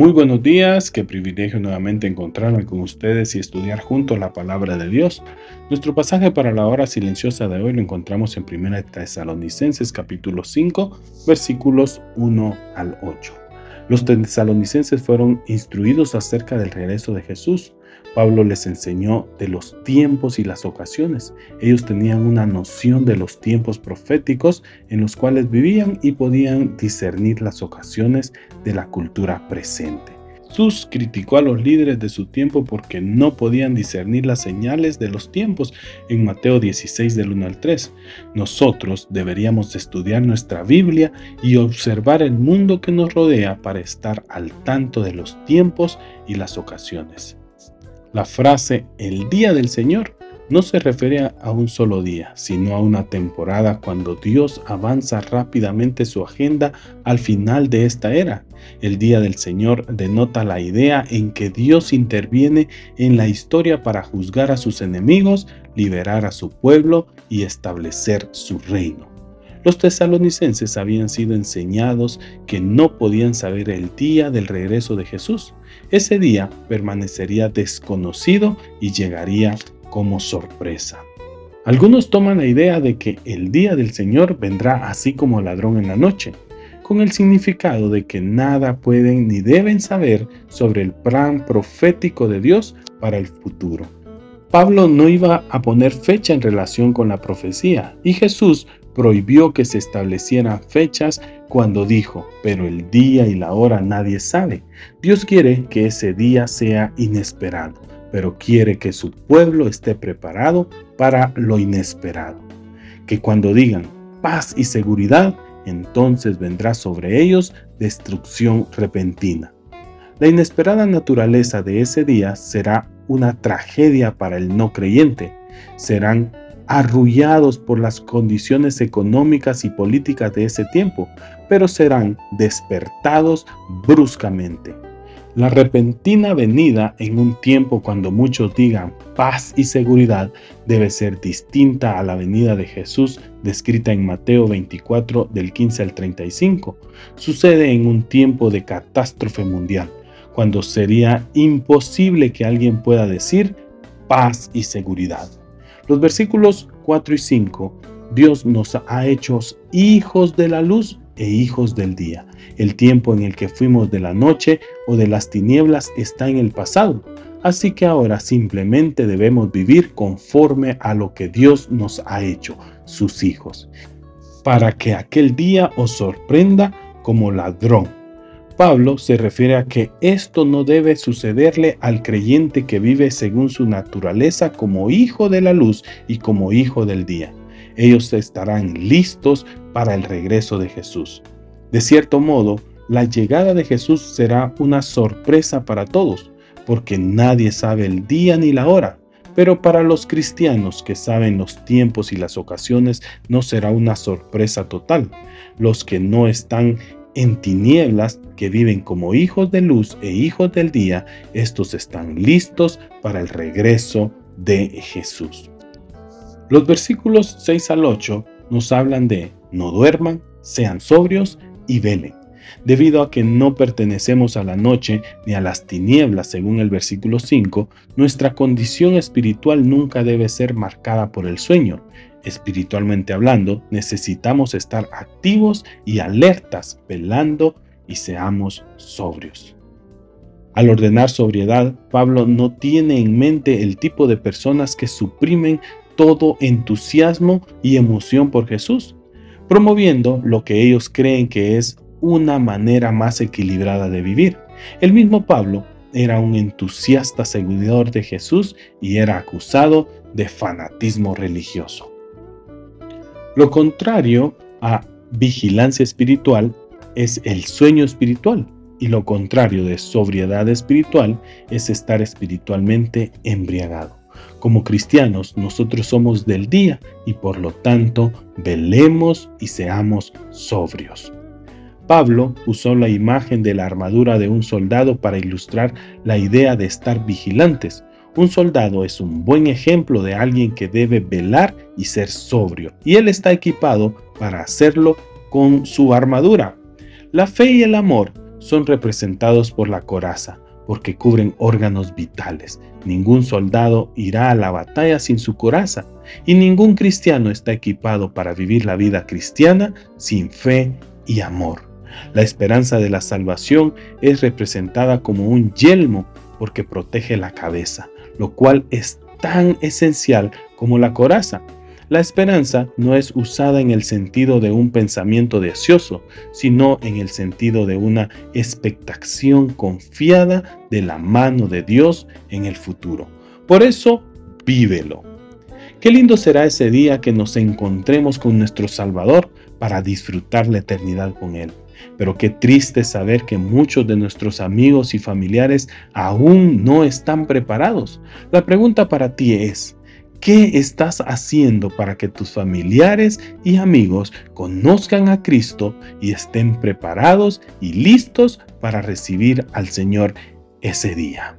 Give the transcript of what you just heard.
Muy buenos días, qué privilegio nuevamente encontrarme con ustedes y estudiar juntos la palabra de Dios. Nuestro pasaje para la hora silenciosa de hoy lo encontramos en 1 Tesalonicenses capítulo 5 versículos 1 al 8. Los tesalonicenses fueron instruidos acerca del regreso de Jesús. Pablo les enseñó de los tiempos y las ocasiones. Ellos tenían una noción de los tiempos proféticos en los cuales vivían y podían discernir las ocasiones de la cultura presente. Jesús criticó a los líderes de su tiempo porque no podían discernir las señales de los tiempos en Mateo 16 del 1 al 3. Nosotros deberíamos estudiar nuestra Biblia y observar el mundo que nos rodea para estar al tanto de los tiempos y las ocasiones. La frase el día del Señor no se refiere a un solo día, sino a una temporada cuando Dios avanza rápidamente su agenda al final de esta era. El día del Señor denota la idea en que Dios interviene en la historia para juzgar a sus enemigos, liberar a su pueblo y establecer su reino. Los tesalonicenses habían sido enseñados que no podían saber el día del regreso de Jesús. Ese día permanecería desconocido y llegaría como sorpresa. Algunos toman la idea de que el día del Señor vendrá así como ladrón en la noche, con el significado de que nada pueden ni deben saber sobre el plan profético de Dios para el futuro. Pablo no iba a poner fecha en relación con la profecía y Jesús prohibió que se establecieran fechas cuando dijo, pero el día y la hora nadie sabe. Dios quiere que ese día sea inesperado, pero quiere que su pueblo esté preparado para lo inesperado. Que cuando digan paz y seguridad, entonces vendrá sobre ellos destrucción repentina. La inesperada naturaleza de ese día será una tragedia para el no creyente. Serán arrullados por las condiciones económicas y políticas de ese tiempo, pero serán despertados bruscamente. La repentina venida en un tiempo cuando muchos digan paz y seguridad debe ser distinta a la venida de Jesús descrita en Mateo 24 del 15 al 35. Sucede en un tiempo de catástrofe mundial, cuando sería imposible que alguien pueda decir paz y seguridad. Los versículos 4 y 5, Dios nos ha hecho hijos de la luz e hijos del día. El tiempo en el que fuimos de la noche o de las tinieblas está en el pasado. Así que ahora simplemente debemos vivir conforme a lo que Dios nos ha hecho, sus hijos, para que aquel día os sorprenda como ladrón Pablo se refiere a que esto no debe sucederle al creyente que vive según su naturaleza como hijo de la luz y como hijo del día. Ellos estarán listos para el regreso de Jesús. De cierto modo, la llegada de Jesús será una sorpresa para todos, porque nadie sabe el día ni la hora. Pero para los cristianos que saben los tiempos y las ocasiones no será una sorpresa total. Los que no están en tinieblas que viven como hijos de luz e hijos del día, estos están listos para el regreso de Jesús. Los versículos 6 al 8 nos hablan de no duerman, sean sobrios y velen. Debido a que no pertenecemos a la noche ni a las tinieblas, según el versículo 5, nuestra condición espiritual nunca debe ser marcada por el sueño. Espiritualmente hablando, necesitamos estar activos y alertas, velando y seamos sobrios. Al ordenar sobriedad, Pablo no tiene en mente el tipo de personas que suprimen todo entusiasmo y emoción por Jesús, promoviendo lo que ellos creen que es una manera más equilibrada de vivir. El mismo Pablo era un entusiasta seguidor de Jesús y era acusado de fanatismo religioso. Lo contrario a vigilancia espiritual es el sueño espiritual y lo contrario de sobriedad espiritual es estar espiritualmente embriagado. Como cristianos, nosotros somos del día y por lo tanto velemos y seamos sobrios. Pablo usó la imagen de la armadura de un soldado para ilustrar la idea de estar vigilantes. Un soldado es un buen ejemplo de alguien que debe velar y ser sobrio, y él está equipado para hacerlo con su armadura. La fe y el amor son representados por la coraza, porque cubren órganos vitales. Ningún soldado irá a la batalla sin su coraza, y ningún cristiano está equipado para vivir la vida cristiana sin fe y amor. La esperanza de la salvación es representada como un yelmo porque protege la cabeza, lo cual es tan esencial como la coraza. La esperanza no es usada en el sentido de un pensamiento deseoso, sino en el sentido de una expectación confiada de la mano de Dios en el futuro. Por eso, vívelo. Qué lindo será ese día que nos encontremos con nuestro Salvador para disfrutar la eternidad con Él. Pero qué triste saber que muchos de nuestros amigos y familiares aún no están preparados. La pregunta para ti es, ¿Qué estás haciendo para que tus familiares y amigos conozcan a Cristo y estén preparados y listos para recibir al Señor ese día?